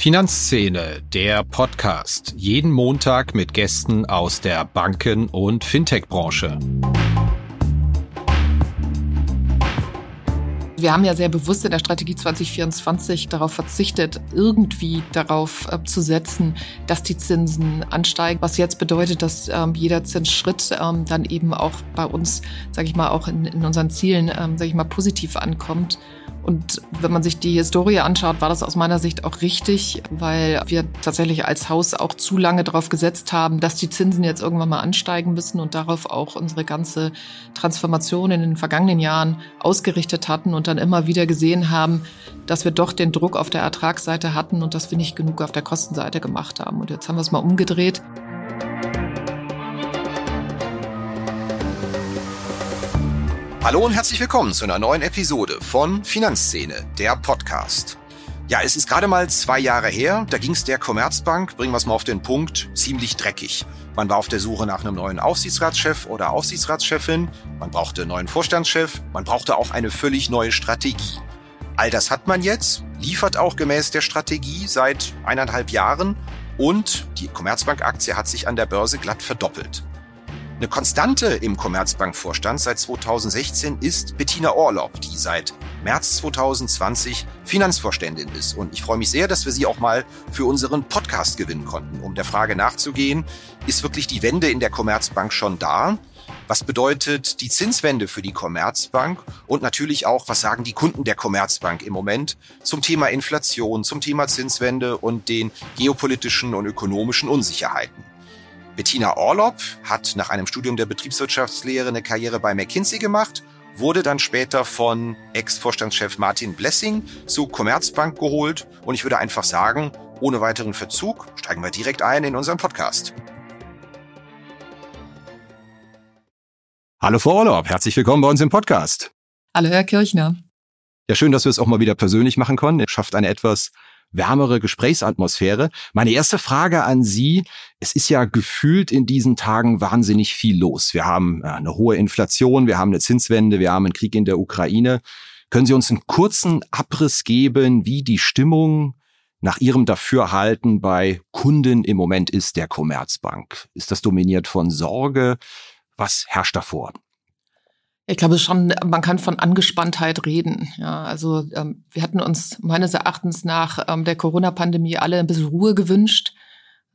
Finanzszene, der Podcast. Jeden Montag mit Gästen aus der Banken- und Fintech-Branche. Wir haben ja sehr bewusst in der Strategie 2024 darauf verzichtet, irgendwie darauf äh, zu setzen, dass die Zinsen ansteigen. Was jetzt bedeutet, dass ähm, jeder Zinsschritt ähm, dann eben auch bei uns, sage ich mal, auch in, in unseren Zielen, ähm, sage ich mal, positiv ankommt. Und wenn man sich die Historie anschaut, war das aus meiner Sicht auch richtig, weil wir tatsächlich als Haus auch zu lange darauf gesetzt haben, dass die Zinsen jetzt irgendwann mal ansteigen müssen und darauf auch unsere ganze Transformation in den vergangenen Jahren ausgerichtet hatten und dann immer wieder gesehen haben, dass wir doch den Druck auf der Ertragsseite hatten und dass wir nicht genug auf der Kostenseite gemacht haben. Und jetzt haben wir es mal umgedreht. Hallo und herzlich willkommen zu einer neuen Episode von Finanzszene, der Podcast. Ja, es ist gerade mal zwei Jahre her, da ging es der Commerzbank, bringen wir es mal auf den Punkt, ziemlich dreckig. Man war auf der Suche nach einem neuen Aufsichtsratschef oder Aufsichtsratschefin, man brauchte einen neuen Vorstandschef, man brauchte auch eine völlig neue Strategie. All das hat man jetzt, liefert auch gemäß der Strategie seit eineinhalb Jahren und die Commerzbank-Aktie hat sich an der Börse glatt verdoppelt. Eine Konstante im Commerzbank-Vorstand seit 2016 ist Bettina Orlob, die seit März 2020 Finanzvorständin ist. Und ich freue mich sehr, dass wir sie auch mal für unseren Podcast gewinnen konnten. Um der Frage nachzugehen, ist wirklich die Wende in der Commerzbank schon da? Was bedeutet die Zinswende für die Commerzbank? Und natürlich auch, was sagen die Kunden der Commerzbank im Moment zum Thema Inflation, zum Thema Zinswende und den geopolitischen und ökonomischen Unsicherheiten? Bettina Orlob hat nach einem Studium der Betriebswirtschaftslehre eine Karriere bei McKinsey gemacht, wurde dann später von Ex-Vorstandschef Martin Blessing zu Commerzbank geholt und ich würde einfach sagen, ohne weiteren Verzug steigen wir direkt ein in unseren Podcast. Hallo Frau Orlob, herzlich willkommen bei uns im Podcast. Hallo Herr Kirchner. Ja, schön, dass wir es auch mal wieder persönlich machen konnten. Es schafft eine etwas wärmere Gesprächsatmosphäre. Meine erste Frage an Sie. Es ist ja gefühlt in diesen Tagen wahnsinnig viel los. Wir haben eine hohe Inflation, wir haben eine Zinswende, wir haben einen Krieg in der Ukraine. Können Sie uns einen kurzen Abriss geben, wie die Stimmung nach Ihrem Dafürhalten bei Kunden im Moment ist der Commerzbank? Ist das dominiert von Sorge? Was herrscht davor? Ich glaube schon, man kann von Angespanntheit reden. Ja, also ähm, wir hatten uns meines Erachtens nach ähm, der Corona-Pandemie alle ein bisschen Ruhe gewünscht,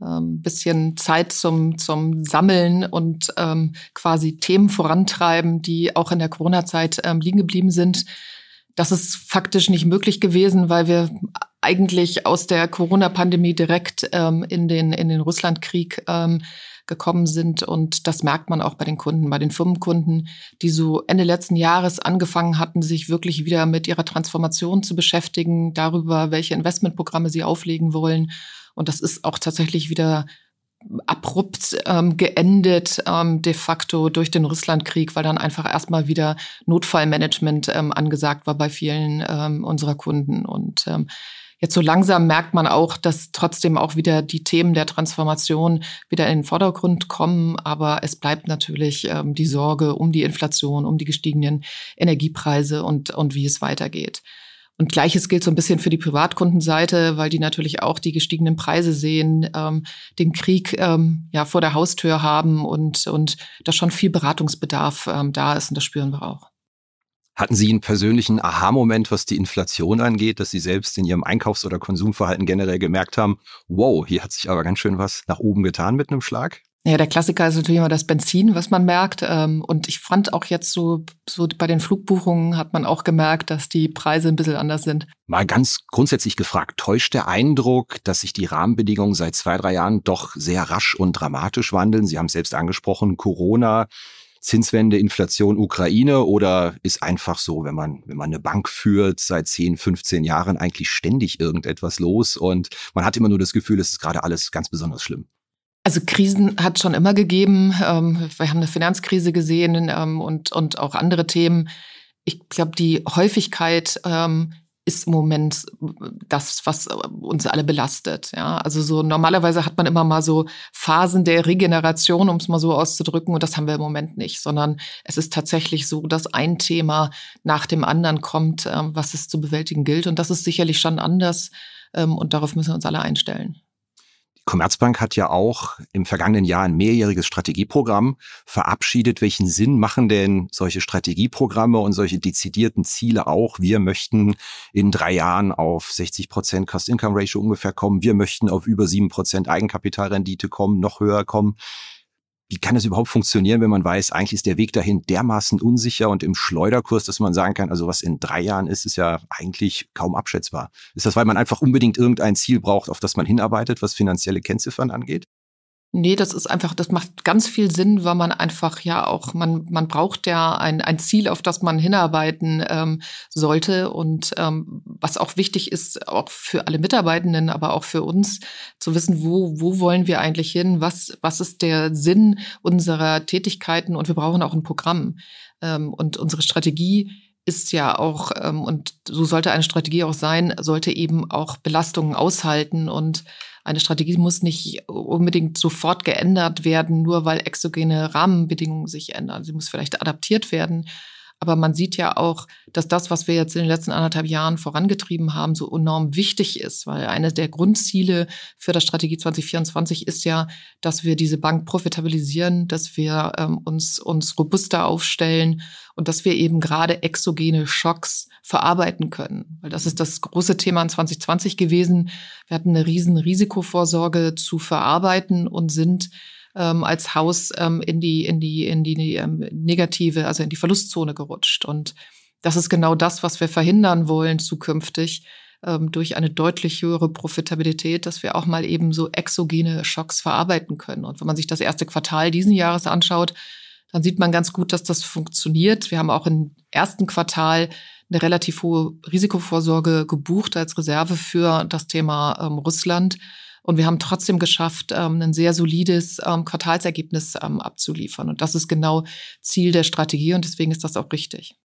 ähm, bisschen Zeit zum zum Sammeln und ähm, quasi Themen vorantreiben, die auch in der Corona-Zeit ähm, liegen geblieben sind. Das ist faktisch nicht möglich gewesen, weil wir eigentlich aus der Corona-Pandemie direkt ähm, in den in den Russlandkrieg gekommen sind. Und das merkt man auch bei den Kunden, bei den Firmenkunden, die so Ende letzten Jahres angefangen hatten, sich wirklich wieder mit ihrer Transformation zu beschäftigen, darüber, welche Investmentprogramme sie auflegen wollen. Und das ist auch tatsächlich wieder abrupt ähm, geendet ähm, de facto durch den Russlandkrieg, weil dann einfach erstmal wieder Notfallmanagement ähm, angesagt war bei vielen ähm, unserer Kunden. Und ähm, Jetzt so langsam merkt man auch, dass trotzdem auch wieder die Themen der Transformation wieder in den Vordergrund kommen. Aber es bleibt natürlich ähm, die Sorge um die Inflation, um die gestiegenen Energiepreise und, und wie es weitergeht. Und gleiches gilt so ein bisschen für die Privatkundenseite, weil die natürlich auch die gestiegenen Preise sehen, ähm, den Krieg ähm, ja vor der Haustür haben und und da schon viel Beratungsbedarf ähm, da ist und das spüren wir auch. Hatten Sie einen persönlichen Aha-Moment, was die Inflation angeht, dass Sie selbst in Ihrem Einkaufs- oder Konsumverhalten generell gemerkt haben, wow, hier hat sich aber ganz schön was nach oben getan mit einem Schlag? Ja, der Klassiker ist natürlich immer das Benzin, was man merkt. Ähm, und ich fand auch jetzt so, so bei den Flugbuchungen hat man auch gemerkt, dass die Preise ein bisschen anders sind. Mal ganz grundsätzlich gefragt, täuscht der Eindruck, dass sich die Rahmenbedingungen seit zwei, drei Jahren doch sehr rasch und dramatisch wandeln? Sie haben es selbst angesprochen, Corona, Zinswende, Inflation, Ukraine oder ist einfach so, wenn man, wenn man eine Bank führt, seit 10, 15 Jahren eigentlich ständig irgendetwas los und man hat immer nur das Gefühl, es ist gerade alles ganz besonders schlimm? Also Krisen hat schon immer gegeben. Ähm, wir haben eine Finanzkrise gesehen ähm, und, und auch andere Themen. Ich glaube, die Häufigkeit ähm, ist im Moment das, was uns alle belastet. Ja, also so normalerweise hat man immer mal so Phasen der Regeneration, um es mal so auszudrücken, und das haben wir im Moment nicht, sondern es ist tatsächlich so, dass ein Thema nach dem anderen kommt, ähm, was es zu bewältigen gilt, und das ist sicherlich schon anders Ähm, und darauf müssen wir uns alle einstellen. Commerzbank hat ja auch im vergangenen Jahr ein mehrjähriges Strategieprogramm verabschiedet. Welchen Sinn machen denn solche Strategieprogramme und solche dezidierten Ziele auch? Wir möchten in drei Jahren auf 60 Prozent Cost-Income-Ratio ungefähr kommen. Wir möchten auf über sieben Prozent Eigenkapitalrendite kommen, noch höher kommen wie kann es überhaupt funktionieren, wenn man weiß, eigentlich ist der Weg dahin dermaßen unsicher und im Schleuderkurs, dass man sagen kann, also was in drei Jahren ist, ist ja eigentlich kaum abschätzbar. Ist das, weil man einfach unbedingt irgendein Ziel braucht, auf das man hinarbeitet, was finanzielle Kennziffern angeht? Nee, das ist einfach, das macht ganz viel Sinn, weil man einfach ja auch, man, man braucht ja ein, ein Ziel, auf das man hinarbeiten ähm, sollte. Und ähm, was auch wichtig ist, auch für alle Mitarbeitenden, aber auch für uns, zu wissen, wo, wo wollen wir eigentlich hin, was, was ist der Sinn unserer Tätigkeiten und wir brauchen auch ein Programm. Ähm, und unsere Strategie ist ja auch, ähm, und so sollte eine Strategie auch sein, sollte eben auch Belastungen aushalten und eine Strategie muss nicht unbedingt sofort geändert werden, nur weil exogene Rahmenbedingungen sich ändern. Sie muss vielleicht adaptiert werden. Aber man sieht ja auch, dass das, was wir jetzt in den letzten anderthalb Jahren vorangetrieben haben, so enorm wichtig ist, weil eines der Grundziele für das Strategie 2024 ist ja, dass wir diese Bank profitabilisieren, dass wir ähm, uns, uns robuster aufstellen und dass wir eben gerade exogene Schocks verarbeiten können. Weil das ist das große Thema in 2020 gewesen. Wir hatten eine riesen Risikovorsorge zu verarbeiten und sind ähm, als Haus ähm, in die, in die, in die ähm, negative, also in die Verlustzone gerutscht. Und das ist genau das, was wir verhindern wollen zukünftig ähm, durch eine deutlich höhere Profitabilität, dass wir auch mal eben so exogene Schocks verarbeiten können. Und wenn man sich das erste Quartal diesen Jahres anschaut, dann sieht man ganz gut, dass das funktioniert. Wir haben auch im ersten Quartal eine relativ hohe Risikovorsorge gebucht als Reserve für das Thema ähm, Russland. Und wir haben trotzdem geschafft, ähm, ein sehr solides ähm, Quartalsergebnis ähm, abzuliefern. Und das ist genau Ziel der Strategie und deswegen ist das auch richtig.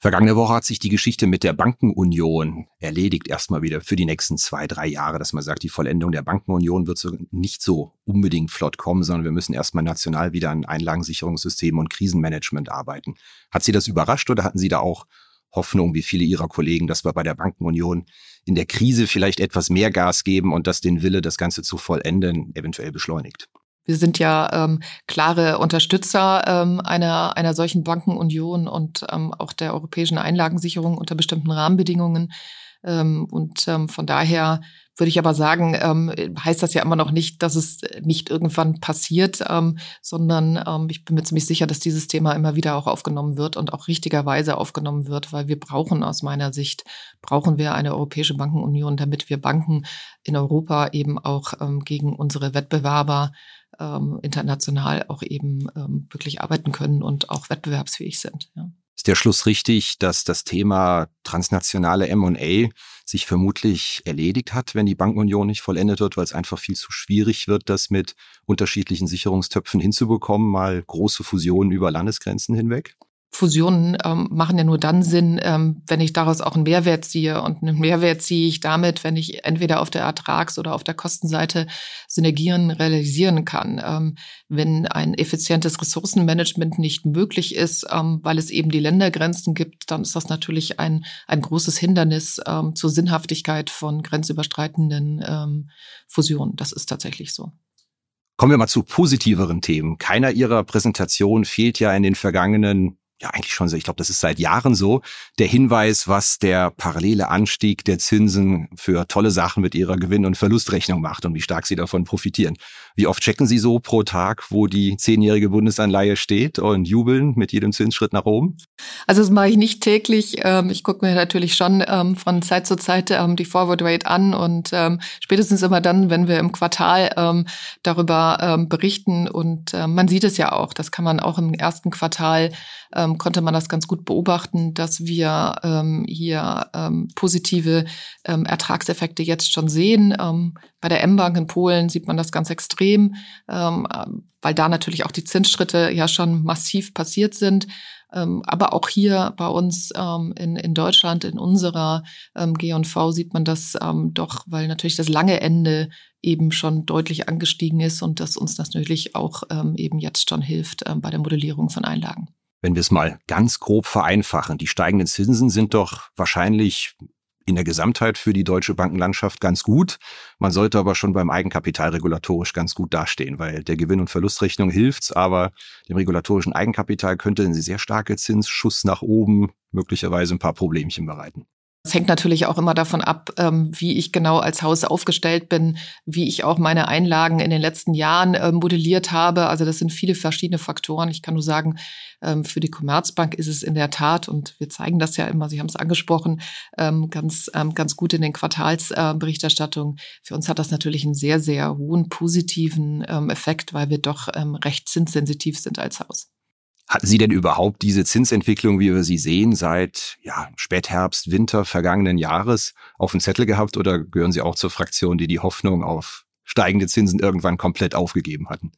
Vergangene Woche hat sich die Geschichte mit der Bankenunion erledigt, erstmal wieder für die nächsten zwei, drei Jahre, dass man sagt, die Vollendung der Bankenunion wird so nicht so unbedingt flott kommen, sondern wir müssen erstmal national wieder an Einlagensicherungssystemen und Krisenmanagement arbeiten. Hat Sie das überrascht oder hatten Sie da auch Hoffnung, wie viele Ihrer Kollegen, dass wir bei der Bankenunion in der Krise vielleicht etwas mehr Gas geben und das den Wille, das Ganze zu vollenden, eventuell beschleunigt. Wir sind ja ähm, klare Unterstützer ähm, einer, einer solchen Bankenunion und ähm, auch der europäischen Einlagensicherung unter bestimmten Rahmenbedingungen. Ähm, und ähm, von daher würde ich aber sagen, ähm, heißt das ja immer noch nicht, dass es nicht irgendwann passiert, sondern ich bin mir ziemlich sicher, dass dieses Thema immer wieder auch aufgenommen wird und auch richtigerweise aufgenommen wird, weil wir brauchen aus meiner Sicht, brauchen wir eine europäische Bankenunion, damit wir Banken in Europa eben auch gegen unsere Wettbewerber international auch eben wirklich arbeiten können und auch wettbewerbsfähig sind. Ja. Ist der Schluss richtig, dass das Thema transnationale M&A sich vermutlich erledigt hat, wenn die Bankenunion nicht vollendet wird, weil es einfach viel zu schwierig wird, das mit unterschiedlichen Sicherungstöpfen hinzubekommen, mal große Fusionen über Landesgrenzen hinweg? Fusionen ähm, machen ja nur dann Sinn, ähm, wenn ich daraus auch einen Mehrwert ziehe. Und einen Mehrwert ziehe ich damit, wenn ich entweder auf der Ertrags- oder auf der Kostenseite Synergien realisieren kann. Ähm, wenn ein effizientes Ressourcenmanagement nicht möglich ist, ähm, weil es eben die Ländergrenzen gibt, dann ist das natürlich ein, ein großes Hindernis ähm, zur Sinnhaftigkeit von grenzüberstreitenden ähm, Fusionen. Das ist tatsächlich so. Kommen wir mal zu positiveren Themen. Keiner Ihrer Präsentationen fehlt ja in den vergangenen ja eigentlich schon so, ich glaube, das ist seit Jahren so, der Hinweis, was der parallele Anstieg der Zinsen für tolle Sachen mit ihrer Gewinn- und Verlustrechnung macht und wie stark sie davon profitieren. Wie oft checken Sie so pro Tag, wo die zehnjährige Bundesanleihe steht und jubeln mit jedem Zinsschritt nach oben? Also das mache ich nicht täglich. Ähm, ich gucke mir natürlich schon ähm, von Zeit zu Zeit ähm, die Forward Rate an und spätestens immer dann, wenn wir im Quartal darüber berichten und man sieht es ja auch, das kann man auch im ersten Quartal konnte man das ganz gut beobachten, dass wir hier positive Ertragseffekte jetzt schon sehen. Bei der M-Bank in Polen sieht man das ganz extrem, ähm, weil da natürlich auch die Zinsschritte ja schon massiv passiert sind. Ähm, aber auch hier bei uns ähm, in, Deutschland, in unserer G&V sieht man das doch, weil natürlich das lange Ende eben schon deutlich angestiegen ist und das uns natürlich auch eben jetzt schon hilft bei der Modellierung von Einlagen wenn wir es mal ganz grob vereinfachen, die steigenden Zinsen sind doch wahrscheinlich in der Gesamtheit für die deutsche Bankenlandschaft ganz gut. Man sollte aber schon beim Eigenkapital regulatorisch ganz gut dastehen, weil der Gewinn- und Verlustrechnung hilft's, aber dem regulatorischen Eigenkapital könnte ein sehr starke Zinsschuss nach oben möglicherweise ein paar Problemchen bereiten. Es hängt natürlich auch immer davon ab, ähm, wie ich genau als Haus aufgestellt bin, wie ich auch meine Einlagen in den letzten Jahren ähm, modelliert habe. Also das sind viele verschiedene Faktoren. Ich kann nur sagen, ähm, für die Commerzbank ist es in der Tat, und wir zeigen das ja immer, Sie haben es angesprochen, ganz, ganz gut in den Quartalsberichterstattungen. Für uns hat das natürlich einen sehr, sehr hohen positiven Effekt, weil wir doch recht zinssensitiv sind als Haus. Hatten Sie denn überhaupt diese Zinsentwicklung, wie wir sie sehen, seit ja, Spätherbst, Winter vergangenen Jahres auf dem Zettel gehabt oder gehören Sie auch zur Fraktion, die die Hoffnung auf steigende Zinsen irgendwann komplett aufgegeben hatten?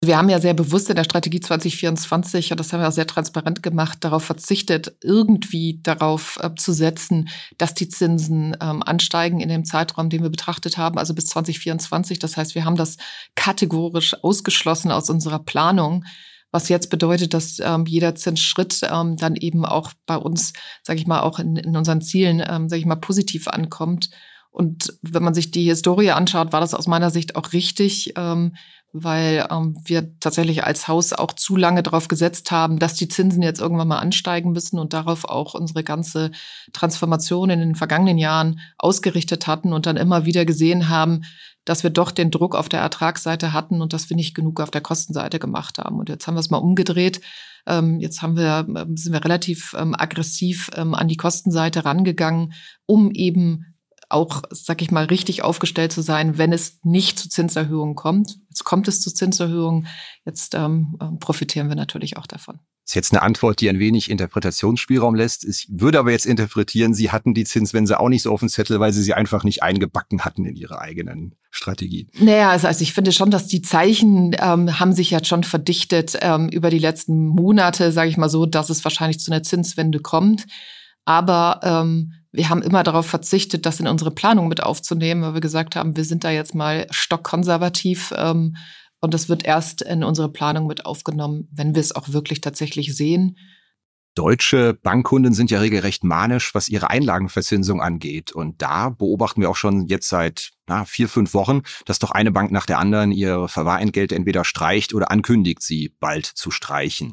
Wir haben ja sehr bewusst in der Strategie 2024, und das haben wir auch sehr transparent gemacht, darauf verzichtet, irgendwie darauf äh, zu setzen, dass die Zinsen ähm, ansteigen in dem Zeitraum, den wir betrachtet haben, also bis 2024. Das heißt, wir haben das kategorisch ausgeschlossen aus unserer Planung. Was jetzt bedeutet, dass ähm, jeder Zinsschritt ähm, dann eben auch bei uns, sage ich mal, auch in, in unseren Zielen, ähm, sage ich mal, positiv ankommt. Und wenn man sich die Historie anschaut, war das aus meiner Sicht auch richtig, ähm, weil ähm, wir tatsächlich als Haus auch zu lange darauf gesetzt haben, dass die Zinsen jetzt irgendwann mal ansteigen müssen und darauf auch unsere ganze Transformation in den vergangenen Jahren ausgerichtet hatten und dann immer wieder gesehen haben, dass wir doch den Druck auf der Ertragsseite hatten und dass wir nicht genug auf der Kostenseite gemacht haben. Und jetzt haben wir es mal umgedreht. Ähm, jetzt haben wir, ähm, sind wir relativ ähm, aggressiv an die Kostenseite rangegangen, um eben auch, sag ich mal, richtig aufgestellt zu sein, wenn es nicht zu Zinserhöhungen kommt. Jetzt kommt es zu Zinserhöhungen. Jetzt ähm, profitieren wir natürlich auch davon. Das ist jetzt eine Antwort, die ein wenig Interpretationsspielraum lässt. Ich würde aber jetzt interpretieren, Sie hatten die Zinswende auch nicht so auf dem Zettel, weil Sie sie einfach nicht eingebacken hatten in Ihre eigenen Strategien. Naja, also, also ich finde schon, dass die Zeichen ähm, haben sich jetzt schon verdichtet ähm, über die letzten Monate, sage ich mal so, dass es wahrscheinlich zu einer Zinswende kommt. Aber ähm, wir haben immer darauf verzichtet, das in unsere Planung mit aufzunehmen, weil wir gesagt haben, wir sind da jetzt mal stockkonservativ. Ähm, und das wird erst in unsere Planung mit aufgenommen, wenn wir es auch wirklich tatsächlich sehen. Deutsche Bankkunden sind ja regelrecht manisch, was ihre Einlagenversinsung angeht. Und da beobachten wir auch schon jetzt seit na, vier, fünf Wochen, dass doch eine Bank nach der anderen ihre Verwahrentgelte entweder streicht oder ankündigt, sie bald zu streichen.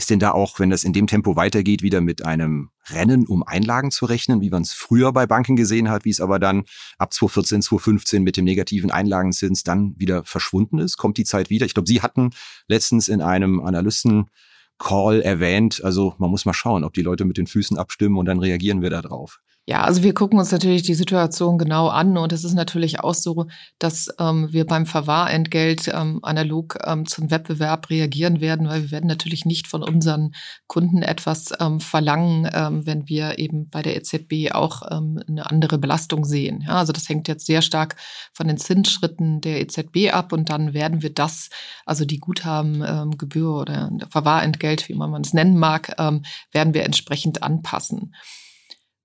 Ist denn da auch, wenn das in dem Tempo weitergeht, wieder mit einem Rennen um Einlagen zu rechnen, wie man es früher bei Banken gesehen hat, wie es aber dann ab 2014, 2015 mit dem negativen Einlagenzins dann wieder verschwunden ist? Kommt die Zeit wieder? Ich glaube, Sie hatten letztens in einem Analysten Call erwähnt. Also man muss mal schauen, ob die Leute mit den Füßen abstimmen und dann reagieren wir da drauf. Ja, also wir gucken uns natürlich die Situation genau an und es ist natürlich auch so, dass ähm, wir beim Verwahrentgelt ähm, analog ähm, zum Wettbewerb reagieren werden, weil wir werden natürlich nicht von unseren Kunden etwas ähm, verlangen, ähm, wenn wir eben bei der EZB auch ähm, eine andere Belastung sehen. Ja, also das hängt jetzt sehr stark von den Zinsschritten der EZB ab und dann werden wir das, also die Guthabengebühr oder Verwahrentgelt, wie man es nennen mag, werden wir entsprechend anpassen.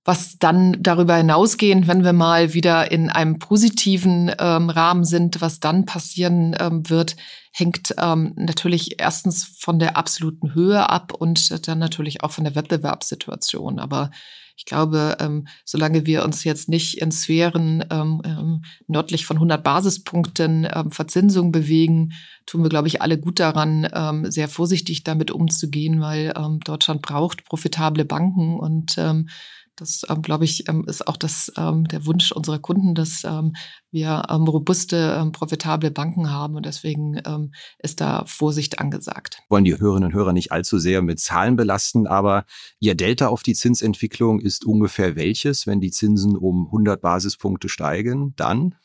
Was dann darüber hinausgehend, wenn wir mal wieder in einem positiven ähm, Rahmen sind, was dann passieren ähm, wird, hängt ähm, natürlich erstens von der absoluten Höhe ab und dann natürlich auch von der Wettbewerbssituation. Aber ich glaube, ähm, solange wir uns jetzt nicht in Sphären ähm, ähm, nördlich von 100 Basispunkten ähm, Verzinsung bewegen, tun wir, glaube ich, alle gut daran, ähm, sehr vorsichtig damit umzugehen, weil ähm, Deutschland braucht profitable Banken und ähm, das, ähm, glaube ich, ähm, ist auch das, ähm, der Wunsch unserer Kunden, dass ähm, wir ähm, robuste, ähm, profitable Banken haben. Und deswegen ähm, ist da Vorsicht angesagt. Wollen die Hörerinnen und Hörer nicht allzu sehr mit Zahlen belasten, aber Ihr Delta auf die Zinsentwicklung ist ungefähr welches, wenn die Zinsen um 100 Basispunkte steigen? Dann?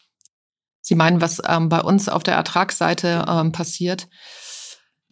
Sie meinen, was ähm, bei uns auf der Ertragsseite ähm, passiert?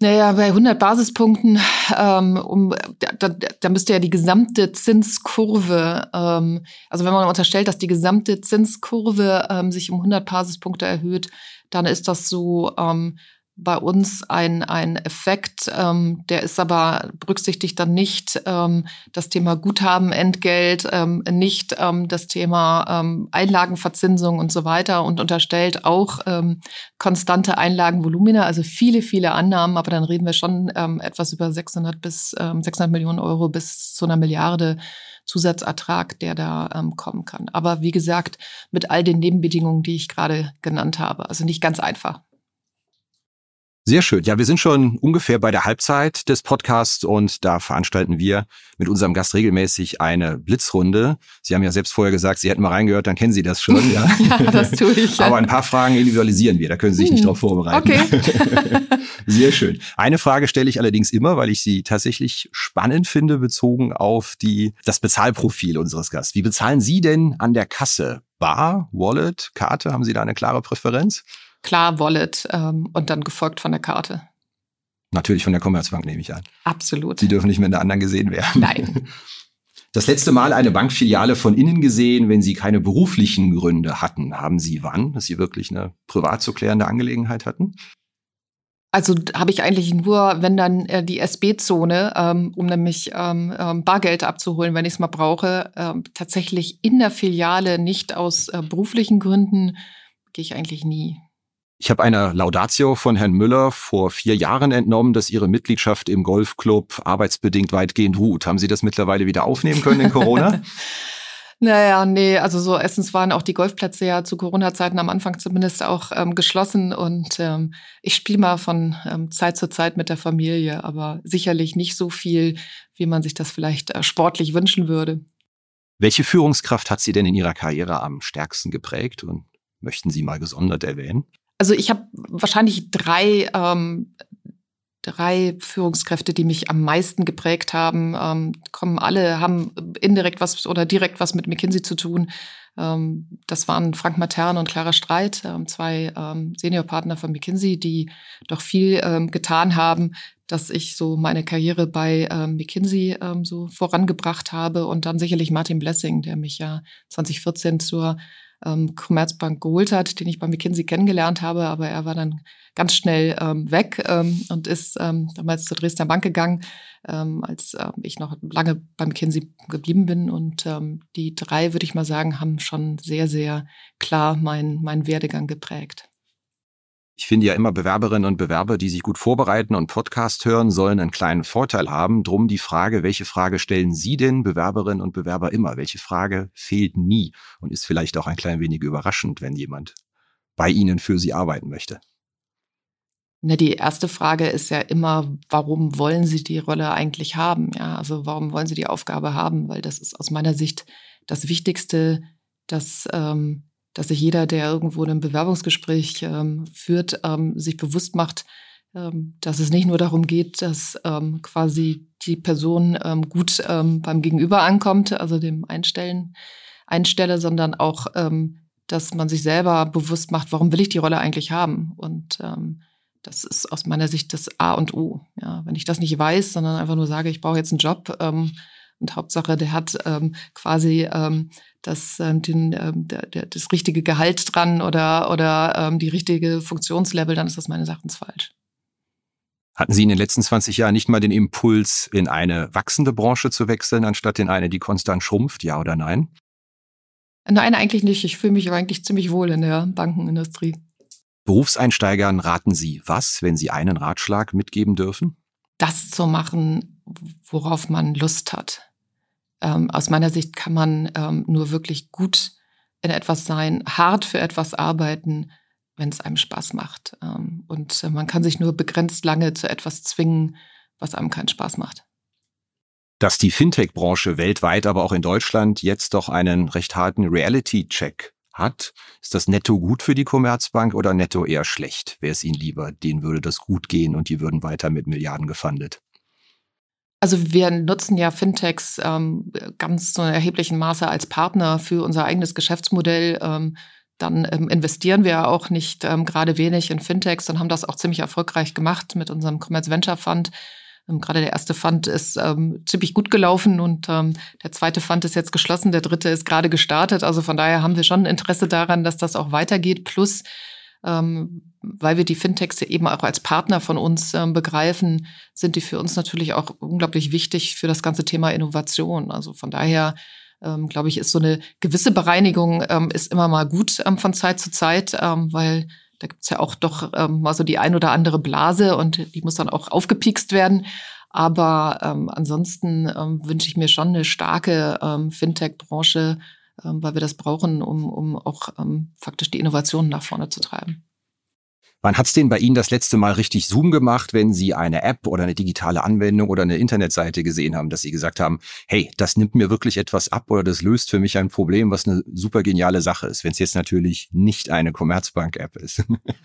Naja, bei 100 Basispunkten, ähm, um, da, da müsste ja die gesamte Zinskurve, ähm, also wenn man unterstellt, dass die gesamte Zinskurve ähm, sich um 100 Basispunkte erhöht, dann ist das so, ähm, bei uns ein, ein Effekt, ähm, der ist aber berücksichtigt dann nicht ähm, das Thema Guthaben, Entgelt, ähm, nicht ähm, das Thema ähm, Einlagenverzinsung und so weiter und unterstellt auch ähm, konstante Einlagenvolumina, also viele, viele Annahmen, aber dann reden wir schon ähm, etwas über 600 bis ähm, 600 Millionen Euro bis zu einer Milliarde Zusatzertrag, der da ähm, kommen kann. Aber wie gesagt, mit all den Nebenbedingungen, die ich gerade genannt habe, also nicht ganz einfach. Sehr schön. Ja, wir sind schon ungefähr bei der Halbzeit des Podcasts und da veranstalten wir mit unserem Gast regelmäßig eine Blitzrunde. Sie haben ja selbst vorher gesagt, Sie hätten mal reingehört, dann kennen Sie das schon. Ja, ja das tue ich. Aber ein paar Fragen individualisieren wir, da können Sie sich hm. nicht drauf vorbereiten. Okay. Sehr schön. Eine Frage stelle ich allerdings immer, weil ich sie tatsächlich spannend finde, bezogen auf die, das Bezahlprofil unseres Gastes. Wie bezahlen Sie denn an der Kasse? Bar, Wallet, Karte? Haben Sie da eine klare Präferenz? Klar Wallet ähm, und dann gefolgt von der Karte. Natürlich von der Commerzbank nehme ich an. Absolut. Sie dürfen nicht mehr in der anderen gesehen werden. Nein. Das letzte Mal eine Bankfiliale von innen gesehen, wenn Sie keine beruflichen Gründe hatten, haben Sie wann, dass Sie wirklich eine privat zu klärende Angelegenheit hatten? Also habe ich eigentlich nur, wenn dann äh, die SB-Zone, ähm, um nämlich ähm, ähm, Bargeld abzuholen, wenn ich es mal brauche, ähm, tatsächlich in der Filiale nicht aus äh, beruflichen Gründen, gehe ich eigentlich nie. Ich habe einer Laudatio von Herrn Müller vor vier Jahren entnommen, dass Ihre Mitgliedschaft im Golfclub arbeitsbedingt weitgehend ruht. Haben Sie das mittlerweile wieder aufnehmen können in Corona? Naja, nee, also so erstens waren auch die Golfplätze ja zu Corona-Zeiten am Anfang zumindest auch ähm, geschlossen und ähm, ich spiele mal von ähm, Zeit zu Zeit mit der Familie, aber sicherlich nicht so viel, wie man sich das vielleicht äh, sportlich wünschen würde. Welche Führungskraft hat Sie denn in Ihrer Karriere am stärksten geprägt und möchten Sie mal gesondert erwähnen? Also ich habe wahrscheinlich drei, ähm, drei Führungskräfte, die mich am meisten geprägt haben. Ähm, kommen alle, haben indirekt was oder direkt was mit McKinsey zu tun. Ähm, das waren Frank Matern und Clara Streit, ähm, zwei ähm, Seniorpartner von McKinsey, die doch viel ähm, getan haben, dass ich so meine Karriere bei ähm, McKinsey ähm, so vorangebracht habe und dann sicherlich Martin Blessing, der mich ja 2014 zur ähm, Commerzbank geholt hat, den ich bei McKinsey kennengelernt habe, aber er war dann ganz schnell ähm, weg ähm, und ist ähm, damals zur Dresdner Bank gegangen, ähm, als äh, ich noch lange bei McKinsey geblieben bin. Und ähm, die drei, würde ich mal sagen, haben schon sehr, sehr klar meinen mein Werdegang geprägt. Ich finde ja immer Bewerberinnen und Bewerber, die sich gut vorbereiten und Podcast hören, sollen einen kleinen Vorteil haben. Drum die Frage, welche Frage stellen Sie denn Bewerberinnen und Bewerber immer? Welche Frage fehlt nie und ist vielleicht auch ein klein wenig überraschend, wenn jemand bei Ihnen für Sie arbeiten möchte? Na, die erste Frage ist ja immer, warum wollen Sie die Rolle eigentlich haben? Ja, also warum wollen Sie die Aufgabe haben? Weil das ist aus meiner Sicht das Wichtigste, dass ähm, dass sich jeder, der irgendwo ein Bewerbungsgespräch ähm, führt, ähm, sich bewusst macht, ähm, dass es nicht nur darum geht, dass ähm, quasi die Person ähm, gut ähm, beim Gegenüber ankommt, also dem Einstellen, Einstelle, sondern auch, dass man sich selber bewusst macht, warum will ich die Rolle eigentlich haben? Und das ist aus meiner Sicht das A und O. Ja, wenn ich das nicht weiß, sondern einfach nur sage, ich brauche jetzt einen Job, und Hauptsache, der hat ähm, quasi ähm, das, ähm, den, ähm, der, der, das richtige Gehalt dran oder, oder ähm, die richtige Funktionslevel, dann ist das meines Erachtens falsch. Hatten Sie in den letzten 20 Jahren nicht mal den Impuls, in eine wachsende Branche zu wechseln, anstatt in eine, die konstant schrumpft, ja oder nein? Nein, eigentlich nicht. Ich fühle mich eigentlich ziemlich wohl in der Bankenindustrie. Berufseinsteigern raten Sie was, wenn Sie einen Ratschlag mitgeben dürfen? Das zu machen, worauf man Lust hat. Ähm, aus meiner Sicht kann man ähm, nur wirklich gut in etwas sein, hart für etwas arbeiten, wenn es einem Spaß macht. Ähm, und äh, man kann sich nur begrenzt lange zu etwas zwingen, was einem keinen Spaß macht. Dass die Fintech-Branche weltweit, aber auch in Deutschland jetzt doch einen recht harten Reality-Check hat, ist das netto gut für die Commerzbank oder netto eher schlecht? Wäre es Ihnen lieber, denen würde das gut gehen und die würden weiter mit Milliarden gefundet? Also wir nutzen ja Fintechs ähm, ganz zu erheblichen Maße als Partner für unser eigenes Geschäftsmodell. Ähm, dann ähm, investieren wir auch nicht ähm, gerade wenig in Fintechs und haben das auch ziemlich erfolgreich gemacht mit unserem Commerce Venture Fund. Ähm, gerade der erste Fund ist ähm, ziemlich gut gelaufen und ähm, der zweite Fund ist jetzt geschlossen, der dritte ist gerade gestartet. Also von daher haben wir schon Interesse daran, dass das auch weitergeht. Plus ähm, weil wir die Fintechs eben auch als Partner von uns ähm, begreifen, sind die für uns natürlich auch unglaublich wichtig für das ganze Thema Innovation. Also von daher ähm, glaube ich, ist so eine gewisse Bereinigung ähm, ist immer mal gut ähm, von Zeit zu Zeit, ähm, weil da gibt's ja auch doch ähm, mal so die ein oder andere Blase und die muss dann auch aufgepiekst werden. Aber ähm, ansonsten wünsche ich mir schon eine starke Fintech-Branche, weil wir das brauchen, um, um auch ähm, faktisch die Innovationen nach vorne zu treiben. Wann hat's denn bei Ihnen das letzte Mal richtig Zoom gemacht, wenn Sie eine App oder eine digitale Anwendung oder eine Internetseite gesehen haben, dass Sie gesagt haben, hey, das nimmt mir wirklich etwas ab oder das löst für mich ein Problem, was eine super geniale Sache ist, wenn es jetzt natürlich nicht eine Commerzbank-App ist.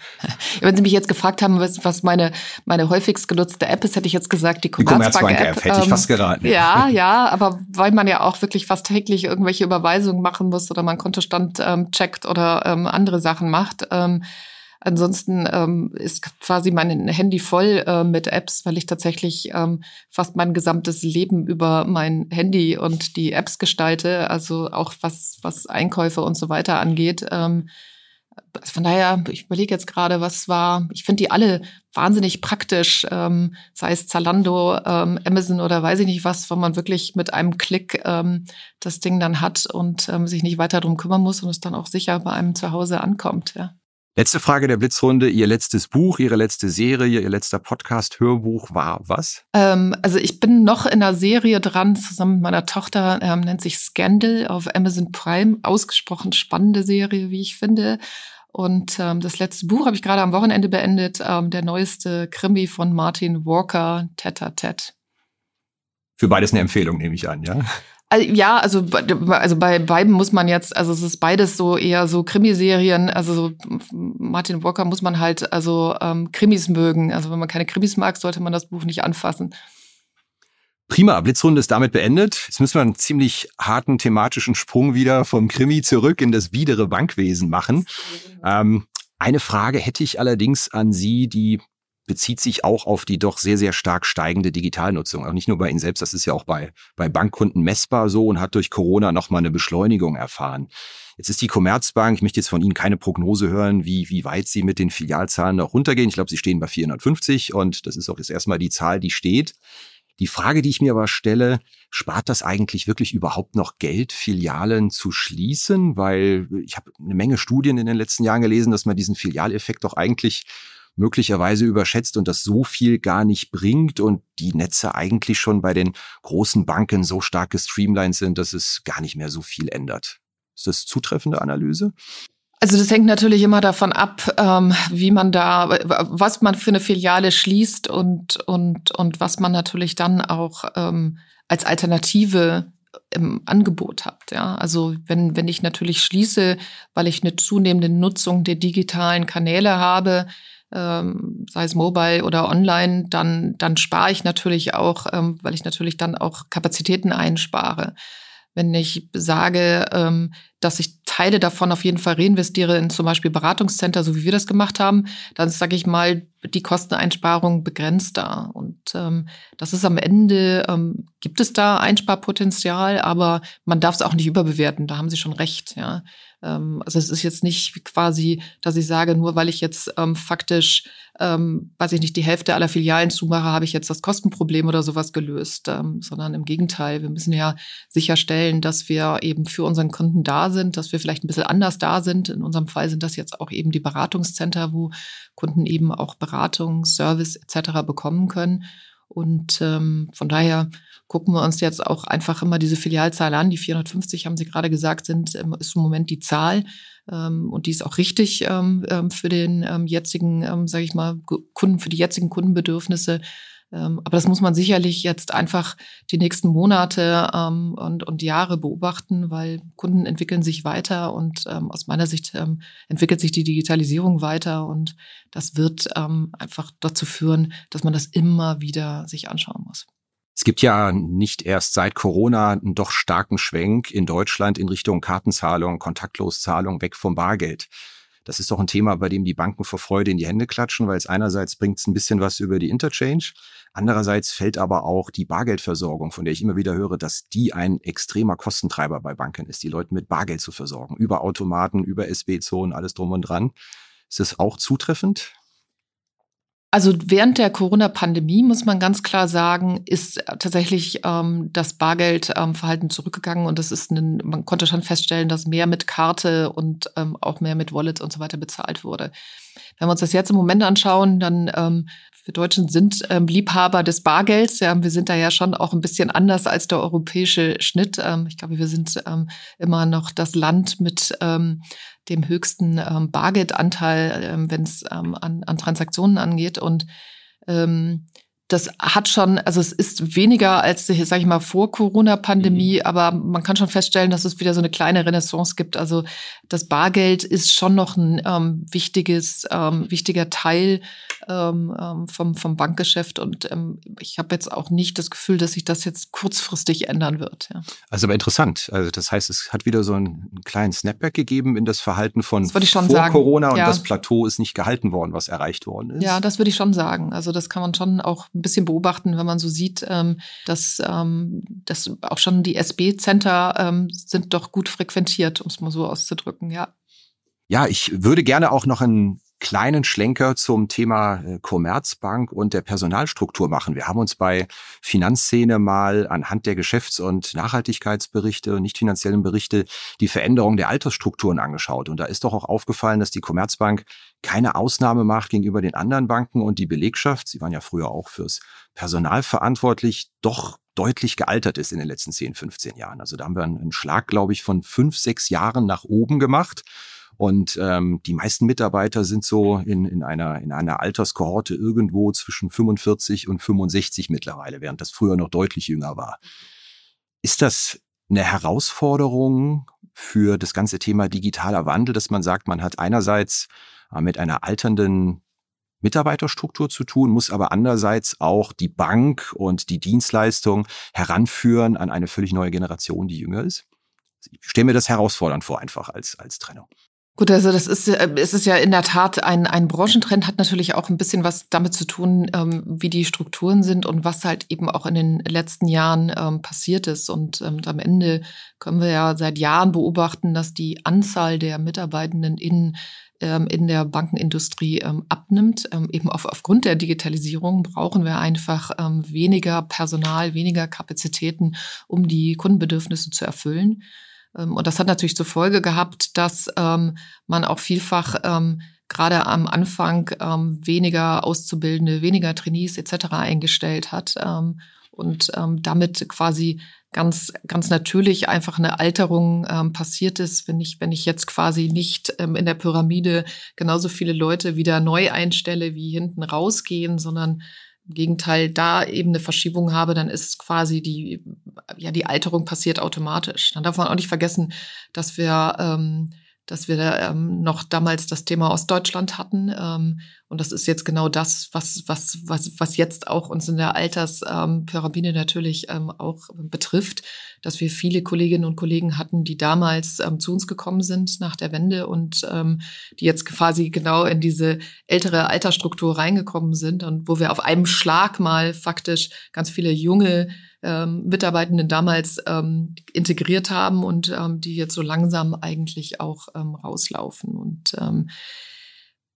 wenn Sie mich jetzt gefragt haben, was, was meine, meine häufigst genutzte App ist, hätte ich jetzt gesagt, die Commerzbank-App. Commerzbank hätte ich fast ähm, geraten. Ja, ja, aber weil man ja auch wirklich fast täglich irgendwelche Überweisungen machen muss oder man Kontostand ähm, checkt oder ähm, andere Sachen macht, ähm, Ansonsten ähm, ist quasi mein Handy voll äh, mit Apps, weil ich tatsächlich ähm, fast mein gesamtes Leben über mein Handy und die Apps gestalte, also auch was, was Einkäufe und so weiter angeht. Ähm, von daher, ich überlege jetzt gerade, was war, ich finde die alle wahnsinnig praktisch, ähm, sei es Zalando, ähm, Amazon oder weiß ich nicht was, wo man wirklich mit einem Klick ähm, das Ding dann hat und ähm, sich nicht weiter drum kümmern muss und es dann auch sicher bei einem zu Hause ankommt. Ja. Letzte Frage der Blitzrunde. Ihr letztes Buch, Ihre letzte Serie, Ihr letzter Podcast, Hörbuch war was? Ähm, also ich bin noch in einer Serie dran, zusammen mit meiner Tochter, ähm, nennt sich Scandal auf Amazon Prime. Ausgesprochen spannende Serie, wie ich finde. Und ähm, das letzte Buch habe ich gerade am Wochenende beendet, ähm, der neueste Krimi von Martin Walker, Teta Tet. Für beides eine Empfehlung, nehme ich an, ja? Also, ja, also, also bei beiden muss man jetzt, also es ist beides so eher so Krimiserien. Also so Martin Walker muss man halt also ähm, Krimis mögen. Also wenn man keine Krimis mag, sollte man das Buch nicht anfassen. Prima, Blitzrunde ist damit beendet. Jetzt müssen wir einen ziemlich harten thematischen Sprung wieder vom Krimi zurück in das biedere Bankwesen machen. Ähm, eine Frage hätte ich allerdings an Sie, die bezieht sich auch auf die doch sehr, sehr stark steigende Digitalnutzung. Auch nicht nur bei Ihnen selbst, das ist ja auch bei, bei Bankkunden messbar so und hat durch Corona nochmal eine Beschleunigung erfahren. Jetzt ist die Commerzbank, ich möchte jetzt von Ihnen keine Prognose hören, wie, wie weit Sie mit den Filialzahlen noch runtergehen. Ich glaube, Sie stehen bei 450 und das ist auch jetzt erstmal die Zahl, die steht. Die Frage, die ich mir aber stelle, spart das eigentlich wirklich überhaupt noch Geld, Filialen zu schließen? Weil ich habe eine Menge Studien in den letzten Jahren gelesen, dass man diesen Filialeffekt doch eigentlich möglicherweise überschätzt und das so viel gar nicht bringt und die Netze eigentlich schon bei den großen Banken so stark gestreamlined sind, dass es gar nicht mehr so viel ändert. Ist das zutreffende Analyse? Also das hängt natürlich immer davon ab, ähm, wie man da, was man für eine Filiale schließt und und und was man natürlich dann auch ähm, als Alternative im Angebot habt. Ja, also wenn wenn ich natürlich schließe, weil ich eine zunehmende Nutzung der digitalen Kanäle habe, ähm, sei es mobile oder online, dann, dann spare ich natürlich auch, ähm, weil ich natürlich dann auch Kapazitäten einspare. Wenn ich sage, ähm, dass ich Teile davon auf jeden Fall reinvestiere in zum Beispiel Beratungscenter, so wie wir das gemacht haben, dann sage ich mal, die Kosteneinsparung begrenzt da. Und ähm, das ist am Ende, ähm, gibt es da Einsparpotenzial, aber man darf es auch nicht überbewerten, da haben Sie schon recht. Ja. Ähm, also es ist jetzt nicht quasi, dass ich sage, nur weil ich jetzt ähm, faktisch, ähm, weiß ich nicht, die Hälfte aller Filialen zumache, habe ich jetzt das Kostenproblem oder sowas gelöst, ähm, sondern im Gegenteil, wir müssen ja sicherstellen, dass wir eben für unseren Kunden da sind, dass wir vielleicht ein bisschen anders da sind. In unserem Fall sind das jetzt auch eben die Beratungscenter, wo Kunden eben auch Beratung, Service etc. bekommen können. Und ähm, von daher gucken wir uns jetzt auch einfach immer diese Filialzahl an. Die 450 haben Sie gerade gesagt, sind ähm, ist im Moment die Zahl ähm, und die ist auch richtig ähm, ähm für den ähm, jetzigen, ähm, sage ich mal, Kunden für die jetzigen Kundenbedürfnisse. Ähm, aber das muss man sicherlich jetzt einfach die nächsten Monate ähm, und, und Jahre beobachten, weil Kunden entwickeln sich weiter und ähm, aus meiner Sicht ähm, entwickelt sich die Digitalisierung weiter und das wird ähm, einfach dazu führen, dass man das immer wieder sich anschauen muss. Es gibt ja nicht erst seit Corona einen doch starken Schwenk in Deutschland in Richtung Kartenzahlung, Kontaktloszahlung, weg vom Bargeld. Das ist doch ein Thema, bei dem die Banken vor Freude in die Hände klatschen, weil es einerseits bringt es ein bisschen was über die Interchange, andererseits fällt aber auch die Bargeldversorgung, von der ich immer wieder höre, dass die ein extremer Kostentreiber bei Banken ist, die Leute mit Bargeld zu versorgen, über Automaten, über SB-Zonen, alles drum und dran. Ist das auch zutreffend? Also während der Corona-Pandemie muss man ganz klar sagen, ist tatsächlich ähm, das Bargeldverhalten ähm, zurückgegangen und das ist ein, man konnte schon feststellen, dass mehr mit Karte und ähm, auch mehr mit Wallets und so weiter bezahlt wurde. Wenn wir uns das jetzt im Moment anschauen, dann ähm, wir Deutschen sind ähm, Liebhaber des Bargelds. Ja, wir sind da ja schon auch ein bisschen anders als der europäische Schnitt. Ähm, ich glaube, wir sind ähm, immer noch das Land mit ähm, dem höchsten ähm, Bargeldanteil, ähm, wenn es an, an Transaktionen angeht. Und das hat schon, also es ist weniger als, sag ich mal, vor Corona-Pandemie, mhm. aber man kann schon feststellen, dass es wieder so eine kleine Renaissance gibt. Also das Bargeld ist schon noch ein ähm, wichtiges, ähm, wichtiger Teil ähm, ähm, vom, vom Bankgeschäft und ähm, ich habe jetzt auch nicht das Gefühl, dass sich das jetzt kurzfristig ändern wird. Ja. Also aber interessant. Also das heißt, es hat wieder so einen kleinen Snapback gegeben in das Verhalten von das vor sagen. Corona und ja. das Plateau ist nicht gehalten worden, was erreicht worden ist. Ja, das würde ich schon sagen. Also das kann man schon auch bisschen beobachten, wenn man so sieht, ähm, dass, ähm, dass auch schon die SB-Center ähm, sind doch gut frequentiert, um es mal so auszudrücken, ja. Ja, ich würde gerne auch noch einen kleinen Schlenker zum Thema äh, Commerzbank und der Personalstruktur machen. Wir haben uns bei Finanzszene mal anhand der Geschäfts- und Nachhaltigkeitsberichte und nicht finanziellen Berichte die Veränderung der Altersstrukturen angeschaut. Und da ist doch auch aufgefallen, dass die Commerzbank keine Ausnahme macht gegenüber den anderen Banken und die Belegschaft, sie waren ja früher auch fürs Personal verantwortlich, doch deutlich gealtert ist in den letzten 10, 15 Jahren. Also da haben wir einen Schlag, glaube ich, von fünf, sechs Jahren nach oben gemacht. Und ähm, die meisten Mitarbeiter sind so in, in, einer, in einer Alterskohorte irgendwo zwischen 45 und 65 mittlerweile, während das früher noch deutlich jünger war. Ist das eine Herausforderung für das ganze Thema digitaler Wandel, dass man sagt, man hat einerseits äh, mit einer alternden Mitarbeiterstruktur zu tun, muss aber andererseits auch die Bank und die Dienstleistung heranführen an eine völlig neue Generation, die jünger ist? Ich stelle mir das herausfordernd vor, einfach als, als Trennung. Gut, also das ist, äh, es ist ja in der Tat ein, ein Branchentrend, hat natürlich auch ein bisschen was damit zu tun, ähm, wie die Strukturen sind und was halt eben auch in den letzten Jahren ähm, passiert ist. Und ähm, am Ende können wir ja seit Jahren beobachten, dass die Anzahl der Mitarbeitenden in ähm, in der Bankenindustrie ähm, abnimmt. Ähm, eben auf, aufgrund der Digitalisierung brauchen wir einfach weniger Personal, weniger Kapazitäten, um die Kundenbedürfnisse zu erfüllen. Ähm, und das hat natürlich zur Folge gehabt, dass ähm, man auch vielfach ähm, gerade am Anfang ähm, weniger Auszubildende, weniger Trainees etc. eingestellt hat ähm, und ähm, damit quasi ganz ganz natürlich einfach eine Alterung passiert ist, wenn ich wenn ich jetzt quasi nicht in der Pyramide genauso viele Leute wieder neu einstelle, wie hinten rausgehen, sondern im Gegenteil da eben eine Verschiebung habe, dann ist quasi die, ja, die Alterung passiert automatisch. Dann darf man auch nicht vergessen, dass wir ähm, dass wir ähm, noch damals das Thema Ostdeutschland hatten. Ähm, und das ist jetzt genau das, was, was, was, was jetzt auch uns in der Alterspyramide ähm, natürlich ähm, auch betrifft, dass wir viele Kolleginnen und Kollegen hatten, die damals ähm, zu uns gekommen sind nach der Wende und ähm, die jetzt quasi genau in diese ältere Altersstruktur reingekommen sind und wo wir auf einem Schlag mal faktisch ganz viele junge ähm, Mitarbeitenden damals ähm, integriert haben und ähm, die jetzt so langsam eigentlich auch ähm, rauslaufen. Und ähm,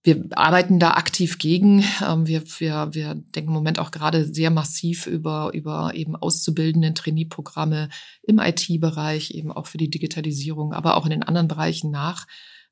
wir arbeiten da aktiv gegen. Ähm, wir, wir, wir denken im Moment auch gerade sehr massiv über, über eben auszubildenden Trainee-Programme im IT-Bereich, eben auch für die Digitalisierung, aber auch in den anderen Bereichen nach.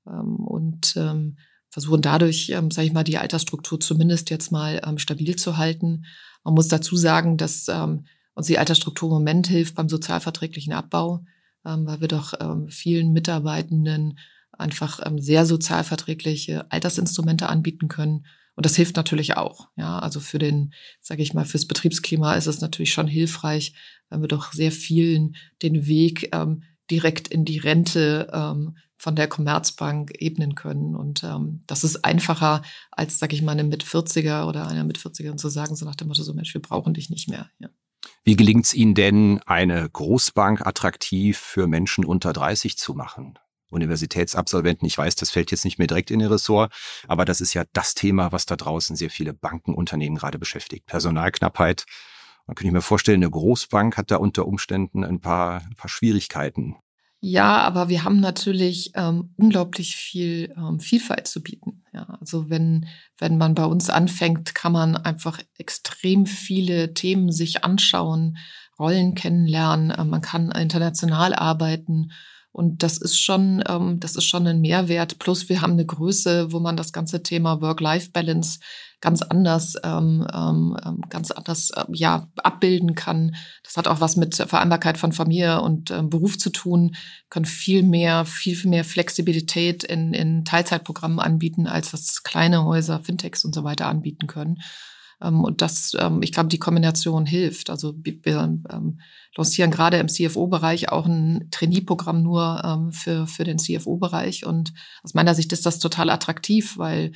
Ähm, und ähm, versuchen dadurch, sage ich mal, die Altersstruktur zumindest jetzt mal stabil zu halten. Man muss dazu sagen, dass uns die Altersstruktur im Moment hilft beim sozialverträglichen Abbau, weil wir doch vielen Mitarbeitenden einfach ähm, sehr sozialverträgliche Altersinstrumente anbieten können. Und das hilft natürlich auch. Ja, also für den, sage ich mal, fürs Betriebsklima ist es natürlich schon hilfreich, wenn wir doch sehr vielen den Weg ähm, direkt in die Rente ähm, von der Commerzbank ebnen können. Und ähm, das ist einfacher, als, sage ich mal, einem mit 40er oder einer mit 40er zu sagen, so nach dem Motto, so Mensch, wir brauchen dich nicht mehr. Ja. Wie gelingt es Ihnen denn, eine Großbank attraktiv für Menschen unter 30 zu machen? Universitätsabsolventen, ich weiß, das fällt jetzt nicht mehr direkt in Ihr Ressort, aber das ist ja das Thema, was da draußen sehr viele Bankenunternehmen gerade beschäftigt. Personalknappheit. Man könnte mir vorstellen, eine Großbank hat da unter Umständen ein paar, ein paar Schwierigkeiten. Ja, aber wir haben natürlich ähm, unglaublich viel ähm, Vielfalt zu bieten. Ja, also wenn, wenn man bei uns anfängt, kann man einfach extrem viele Themen sich anschauen, Rollen kennenlernen, äh, man kann international arbeiten. Und das ist schon, ähm, das ist schon ein Mehrwert. Plus wir haben eine Größe, wo man das ganze Thema Work-Life-Balance ganz anders, ähm, ähm, ähm, ganz anders äh, ja abbilden kann. Das hat auch was mit Vereinbarkeit von Familie und ähm, Beruf zu tun. Können viel mehr, viel, viel mehr Flexibilität in, in Teilzeitprogrammen anbieten, als das kleine Häuser, Fintechs und so weiter anbieten können. Ähm, und das, ähm, ich glaube, die Kombination hilft. Also wir ähm, lancieren gerade im CFO-Bereich auch ein Trainee-Programm nur ähm, für, für den CFO-Bereich. Und aus meiner Sicht ist das total attraktiv, weil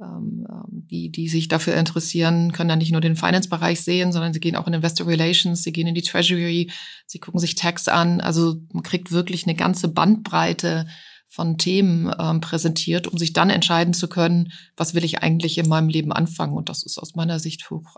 ähm, die, die sich dafür interessieren, können dann nicht nur den Finance-Bereich sehen, sondern sie gehen auch in Investor Relations, sie gehen in die Treasury, sie gucken sich Tax an. Also man kriegt wirklich eine ganze Bandbreite von Themen ähm, präsentiert, um sich dann entscheiden zu können, was will ich eigentlich in meinem Leben anfangen. Und das ist aus meiner Sicht hoch.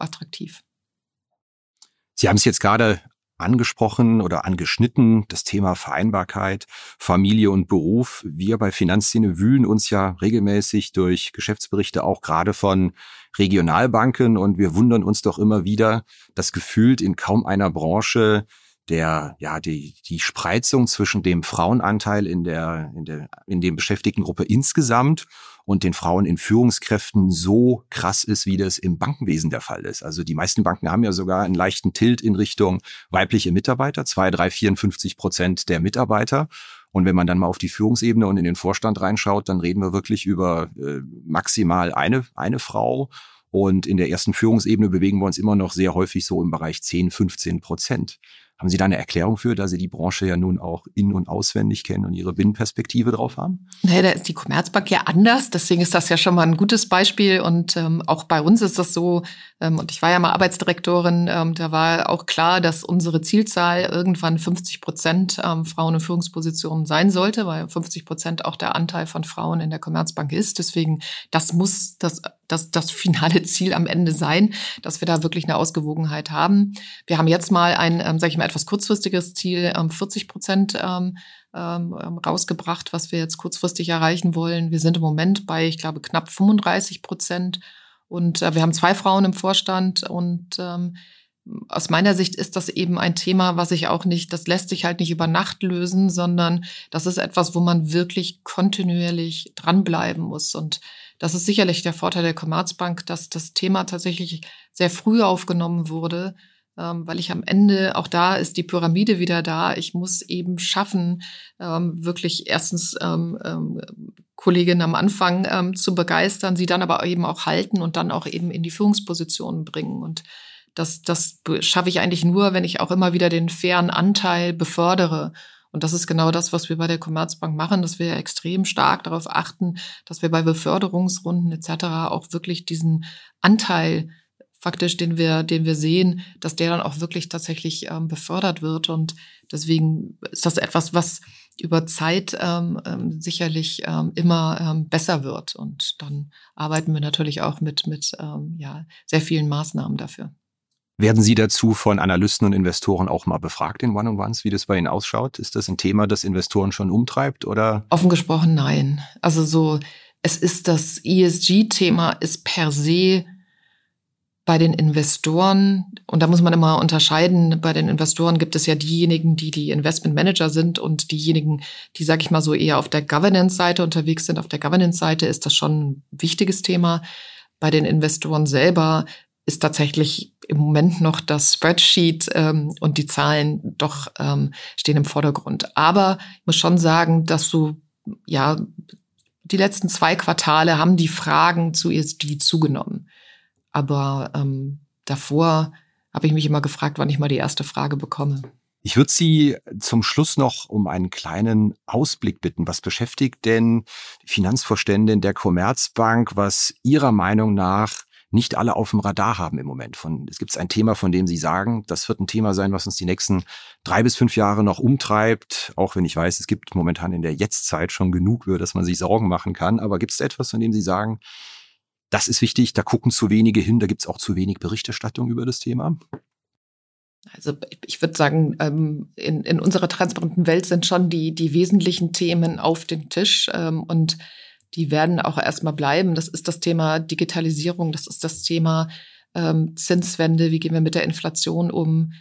Sie haben es jetzt gerade angesprochen oder angeschnitten, das Thema Vereinbarkeit, Familie und Beruf. Wir bei Finanzszene wühlen uns ja regelmäßig durch Geschäftsberichte auch gerade von Regionalbanken und wir wundern uns doch immer wieder, dass gefühlt in kaum einer Branche der, ja, die, die Spreizung zwischen dem Frauenanteil in der, in der, in dem Beschäftigtengruppe insgesamt und den Frauen in Führungskräften so krass ist, wie das im Bankenwesen der Fall ist. Also die meisten Banken haben ja sogar einen leichten Tilt in Richtung weibliche Mitarbeiter, zwei, drei, 54 Prozent der Mitarbeiter. Und wenn man dann mal auf die Führungsebene und in den Vorstand reinschaut, dann reden wir wirklich über äh, maximal eine, eine Frau. Und in der ersten Führungsebene bewegen wir uns immer noch sehr häufig so im Bereich 10, 15 Prozent. Haben Sie da eine Erklärung für, da Sie die Branche ja nun auch in- und auswendig kennen und Ihre Binnenperspektive drauf haben? Naja, da ist die Commerzbank ja anders. Deswegen ist das ja schon mal ein gutes Beispiel. Und ähm, auch bei uns ist das so, ähm, und ich war ja mal Arbeitsdirektorin, ähm, da war auch klar, dass unsere Zielzahl irgendwann 50 Prozent ähm, Frauen in Führungspositionen sein sollte, weil 50 Prozent auch der Anteil von Frauen in der Commerzbank ist. Deswegen, das muss das das, das finale Ziel am Ende sein, dass wir da wirklich eine Ausgewogenheit haben. Wir haben jetzt mal ein, ähm, sage ich mal, etwas kurzfristiges Ziel, ähm, 40 Prozent ähm, ähm, rausgebracht, was wir jetzt kurzfristig erreichen wollen. Wir sind im Moment bei, ich glaube, knapp 35 Prozent. Und äh, wir haben zwei Frauen im Vorstand und ähm, aus meiner Sicht ist das eben ein Thema, was sich auch nicht, das lässt sich halt nicht über Nacht lösen, sondern das ist etwas, wo man wirklich kontinuierlich dranbleiben muss. Und das ist sicherlich der Vorteil der Commerzbank, dass das Thema tatsächlich sehr früh aufgenommen wurde, ähm, weil ich am Ende, auch da ist die Pyramide wieder da, ich muss eben schaffen, ähm, wirklich erstens ähm, ähm, Kolleginnen am Anfang ähm, zu begeistern, sie dann aber eben auch halten und dann auch eben in die Führungspositionen bringen. Und das, das schaffe ich eigentlich nur, wenn ich auch immer wieder den fairen Anteil befördere. Und das ist genau das, was wir bei der Commerzbank machen, dass wir extrem stark darauf achten, dass wir bei Beförderungsrunden etc. auch wirklich diesen Anteil faktisch, den wir, den wir sehen, dass der dann auch wirklich tatsächlich ähm, befördert wird. Und deswegen ist das etwas, was über Zeit ähm, ähm, sicherlich ähm, immer ähm, besser wird. Und dann arbeiten wir natürlich auch mit, mit ähm, ja, sehr vielen Maßnahmen dafür. Werden Sie dazu von Analysten und Investoren auch mal befragt in One-on-Ones, wie das bei Ihnen ausschaut? Ist das ein Thema, das Investoren schon umtreibt oder? Offen gesprochen, nein. Also so, es ist das ESG-Thema ist per se bei den Investoren, und da muss man immer unterscheiden, bei den Investoren gibt es ja diejenigen, die die Investment Manager sind und diejenigen, die, sag ich mal so, eher auf der Governance-Seite unterwegs sind. Auf der Governance-Seite ist das schon ein wichtiges Thema. Bei den Investoren selber ist tatsächlich im Moment noch das Spreadsheet ähm, und die Zahlen doch ähm, stehen im Vordergrund. Aber ich muss schon sagen, dass so, ja, die letzten zwei Quartale haben die Fragen zu ESG zugenommen. Aber ähm, davor habe ich mich immer gefragt, wann ich mal die erste Frage bekomme. Ich würde Sie zum Schluss noch um einen kleinen Ausblick bitten. Was beschäftigt denn die Finanzvorständin der Commerzbank, was Ihrer Meinung nach nicht alle auf dem Radar haben im Moment. Von, es gibt ein Thema, von dem Sie sagen, das wird ein Thema sein, was uns die nächsten drei bis fünf Jahre noch umtreibt. Auch wenn ich weiß, es gibt momentan in der Jetztzeit schon genug, über das man sich Sorgen machen kann. Aber gibt es etwas, von dem Sie sagen, das ist wichtig, da gucken zu wenige hin, da gibt es auch zu wenig Berichterstattung über das Thema? Also ich würde sagen, ähm, in, in unserer transparenten Welt sind schon die, die wesentlichen Themen auf dem Tisch ähm, und die werden auch erstmal bleiben. Das ist das Thema Digitalisierung, das ist das Thema ähm, Zinswende, wie gehen wir mit der Inflation um.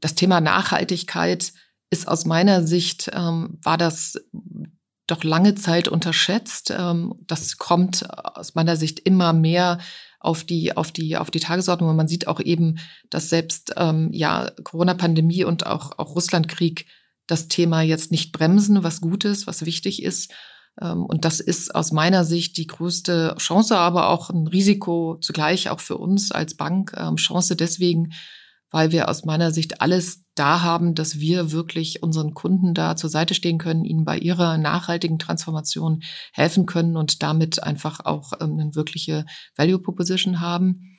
Das Thema Nachhaltigkeit ist aus meiner Sicht, war das doch lange Zeit unterschätzt. Das kommt aus meiner Sicht immer mehr auf die, auf die, auf die Tagesordnung. Und man sieht auch eben, dass selbst ähm, ja Corona-Pandemie und auch, auch Russlandkrieg das Thema jetzt nicht bremsen, was gut ist, was wichtig ist. Ähm, und das ist aus meiner Sicht die größte Chance, aber auch ein Risiko zugleich auch für uns als Bank. Ähm, Chance deswegen, weil wir aus meiner Sicht alles da haben, dass wir wirklich unseren Kunden da zur Seite stehen können, ihnen bei ihrer nachhaltigen Transformation helfen können und damit einfach auch ähm, eine wirkliche Value Proposition haben.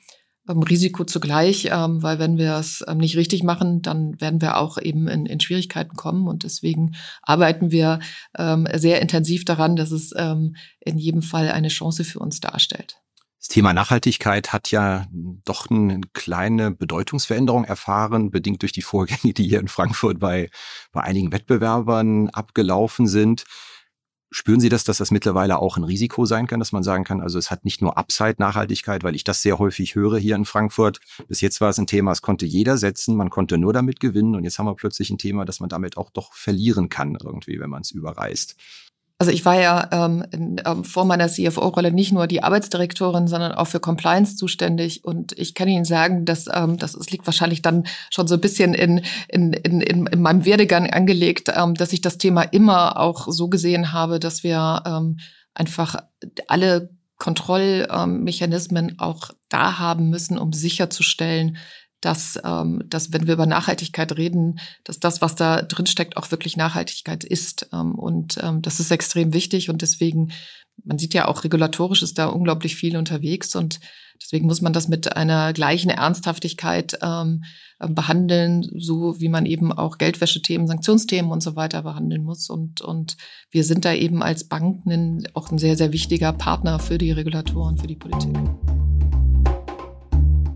Ähm, Risiko zugleich, ähm, weil wenn wir es ähm, nicht richtig machen, dann werden wir auch eben in, in Schwierigkeiten kommen und deswegen arbeiten wir ähm, sehr intensiv daran, dass es ähm, in jedem Fall eine Chance für uns darstellt. Das Thema Nachhaltigkeit hat ja doch eine kleine Bedeutungsveränderung erfahren, bedingt durch die Vorgänge, die hier in Frankfurt bei, bei einigen Wettbewerbern abgelaufen sind. Spüren Sie das, dass das mittlerweile auch ein Risiko sein kann, dass man sagen kann, also es hat nicht nur Upside-Nachhaltigkeit, weil ich das sehr häufig höre hier in Frankfurt. Bis jetzt war es ein Thema, es konnte jeder setzen, man konnte nur damit gewinnen und jetzt haben wir plötzlich ein Thema, dass man damit auch doch verlieren kann irgendwie, wenn man es überreißt. Also ich war ja ähm, in, ähm, vor meiner CFO-Rolle nicht nur die Arbeitsdirektorin, sondern auch für Compliance zuständig. Und ich kann Ihnen sagen, dass ähm, das es liegt wahrscheinlich dann schon so ein bisschen in, in, in, in meinem Werdegang angelegt, ähm, dass ich das Thema immer auch so gesehen habe, dass wir ähm, einfach alle Kontrollmechanismen auch da haben müssen, um sicherzustellen, dass, ähm, dass wenn wir über Nachhaltigkeit reden, dass das, was da drin steckt, auch wirklich Nachhaltigkeit ist. Ähm, und ähm, das ist extrem wichtig und deswegen, man sieht ja auch regulatorisch ist da unglaublich viel unterwegs und deswegen muss man das mit einer gleichen Ernsthaftigkeit ähm, behandeln, so wie man eben auch Geldwäschethemen, Sanktionsthemen und so weiter behandeln muss. Und, und wir sind da eben als Banken auch ein sehr, sehr wichtiger Partner für die Regulatoren, für die Politik.